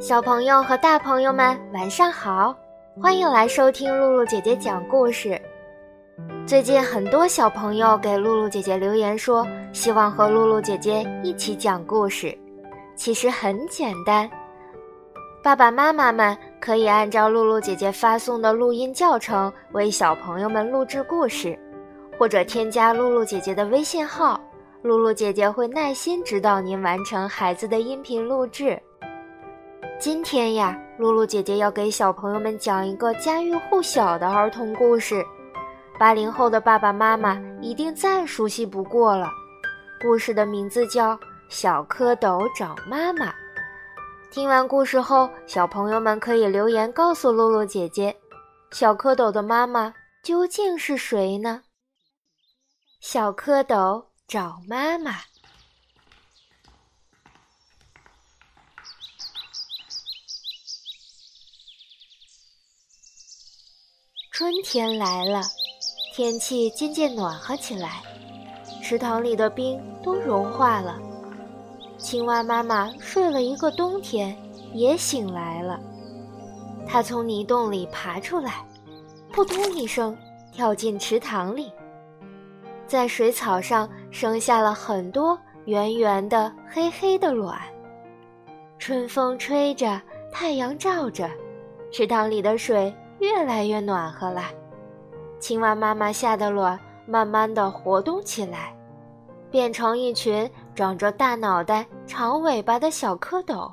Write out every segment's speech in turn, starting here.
小朋友和大朋友们，晚上好！欢迎来收听露露姐姐讲故事。最近很多小朋友给露露姐姐留言说，希望和露露姐姐一起讲故事。其实很简单，爸爸妈妈们可以按照露露姐姐发送的录音教程为小朋友们录制故事，或者添加露露姐姐的微信号，露露姐姐会耐心指导您完成孩子的音频录制。今天呀，露露姐姐要给小朋友们讲一个家喻户晓的儿童故事，八零后的爸爸妈妈一定再熟悉不过了。故事的名字叫《小蝌蚪找妈妈》。听完故事后，小朋友们可以留言告诉露露姐姐，小蝌蚪的妈妈究竟是谁呢？小蝌蚪找妈妈。春天来了，天气渐渐暖和起来，池塘里的冰都融化了。青蛙妈妈睡了一个冬天，也醒来了。它从泥洞里爬出来，扑通一声跳进池塘里，在水草上生下了很多圆圆的、黑黑的卵。春风吹着，太阳照着，池塘里的水。越来越暖和了，青蛙妈妈下的卵慢慢的活动起来，变成一群长着大脑袋、长尾巴的小蝌蚪。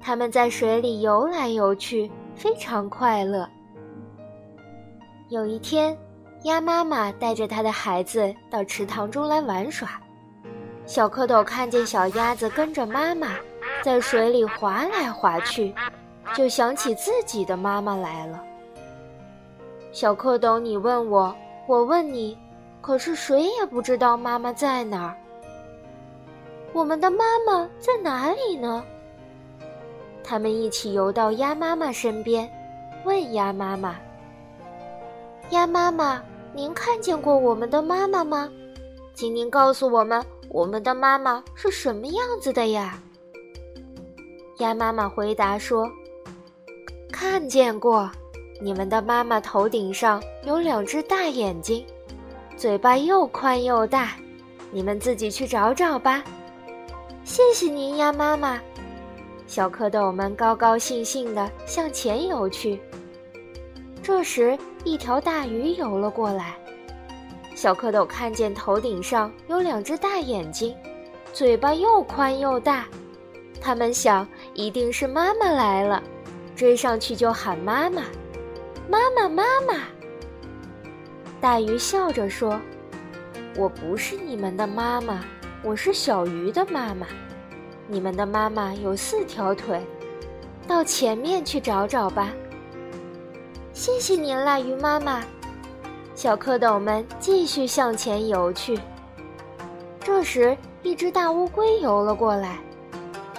它们在水里游来游去，非常快乐。有一天，鸭妈妈带着它的孩子到池塘中来玩耍，小蝌蚪看见小鸭子跟着妈妈在水里划来划去。就想起自己的妈妈来了。小蝌蚪，你问我，我问你，可是谁也不知道妈妈在哪儿。我们的妈妈在哪里呢？他们一起游到鸭妈妈身边，问鸭妈妈：“鸭妈妈，您看见过我们的妈妈吗？请您告诉我们，我们的妈妈是什么样子的呀？”鸭妈妈回答说。看见过，你们的妈妈头顶上有两只大眼睛，嘴巴又宽又大，你们自己去找找吧。谢谢您呀，妈妈。小蝌蚪们高高兴兴地向前游去。这时，一条大鱼游了过来。小蝌蚪看见头顶上有两只大眼睛，嘴巴又宽又大，他们想，一定是妈妈来了。追上去就喊妈妈，妈妈妈妈。大鱼笑着说：“我不是你们的妈妈，我是小鱼的妈妈。你们的妈妈有四条腿，到前面去找找吧。”谢谢您啦，鱼妈妈。小蝌蚪们继续向前游去。这时，一只大乌龟游了过来。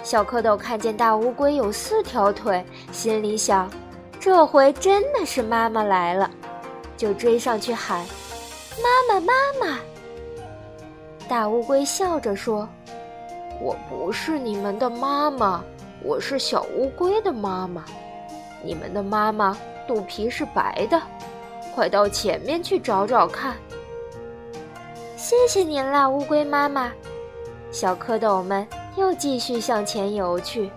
小蝌蚪看见大乌龟有四条腿，心里想：这回真的是妈妈来了，就追上去喊：“妈妈，妈妈！”大乌龟笑着说：“我不是你们的妈妈，我是小乌龟的妈妈。你们的妈妈肚皮是白的，快到前面去找找看。”谢谢您啦，乌龟妈妈。小蝌蚪们。又继续向前游去。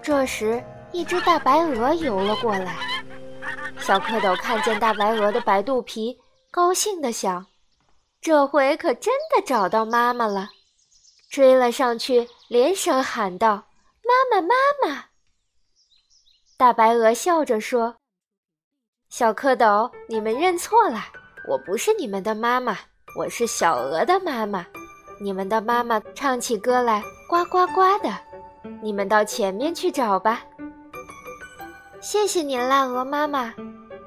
这时，一只大白鹅游了过来。小蝌蚪看见大白鹅的白肚皮，高兴地想：“这回可真的找到妈妈了！”追了上去，连声喊道：“妈妈，妈妈！”大白鹅笑着说：“小蝌蚪，你们认错了，我不是你们的妈妈，我是小鹅的妈妈。”你们的妈妈唱起歌来呱呱呱的，你们到前面去找吧。谢谢您啦，鹅妈妈。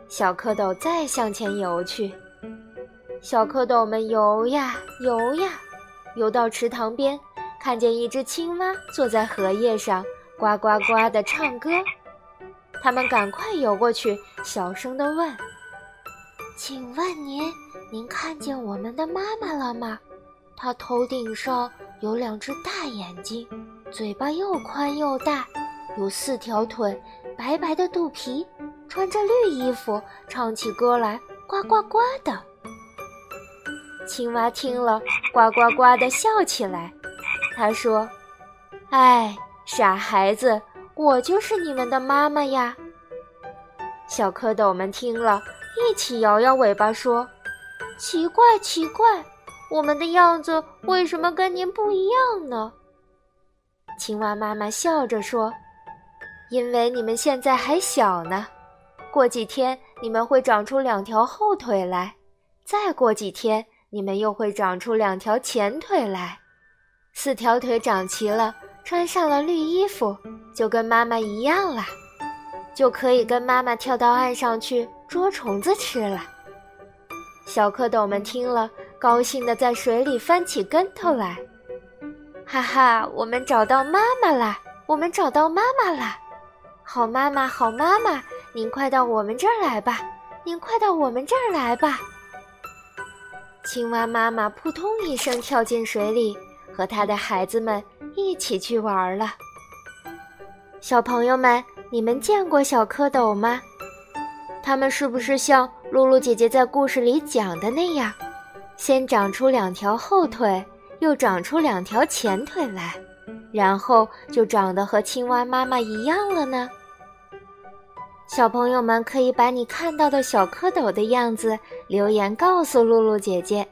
小蝌蚪再向前游去。小蝌蚪们游呀游呀，游到池塘边，看见一只青蛙坐在荷叶上，呱呱呱的唱歌。他们赶快游过去，小声地问：“请问您，您看见我们的妈妈了吗？她头顶上有两只大眼睛，嘴巴又宽又大，有四条腿，白白的肚皮，穿着绿衣服，唱起歌来呱呱呱的。”青蛙听了，呱呱呱地笑起来。他说：“哎，傻孩子。”我就是你们的妈妈呀！小蝌蚪们听了一起摇摇尾巴说：“奇怪，奇怪，我们的样子为什么跟您不一样呢？”青蛙妈妈笑着说：“因为你们现在还小呢，过几天你们会长出两条后腿来，再过几天你们又会长出两条前腿来，四条腿长齐了。”穿上了绿衣服，就跟妈妈一样了，就可以跟妈妈跳到岸上去捉虫子吃了。小蝌蚪们听了，高兴地在水里翻起跟头来。哈哈，我们找到妈妈了！我们找到妈妈了！好妈妈，好妈妈，您快到我们这儿来吧！您快到我们这儿来吧！青蛙妈妈扑通一声跳进水里。和他的孩子们一起去玩了。小朋友们，你们见过小蝌蚪吗？它们是不是像露露姐姐在故事里讲的那样，先长出两条后腿，又长出两条前腿来，然后就长得和青蛙妈妈一样了呢？小朋友们可以把你看到的小蝌蚪的样子留言告诉露露姐姐，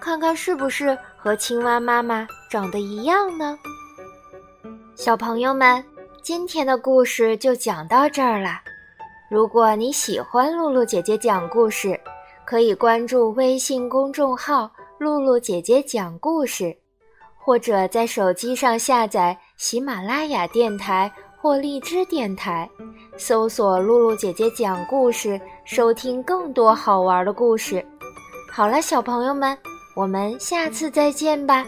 看看是不是。和青蛙妈妈长得一样呢。小朋友们，今天的故事就讲到这儿了。如果你喜欢露露姐姐讲故事，可以关注微信公众号“露露姐姐讲故事”，或者在手机上下载喜马拉雅电台或荔枝电台，搜索“露露姐姐讲故事”，收听更多好玩的故事。好了，小朋友们。我们下次再见吧。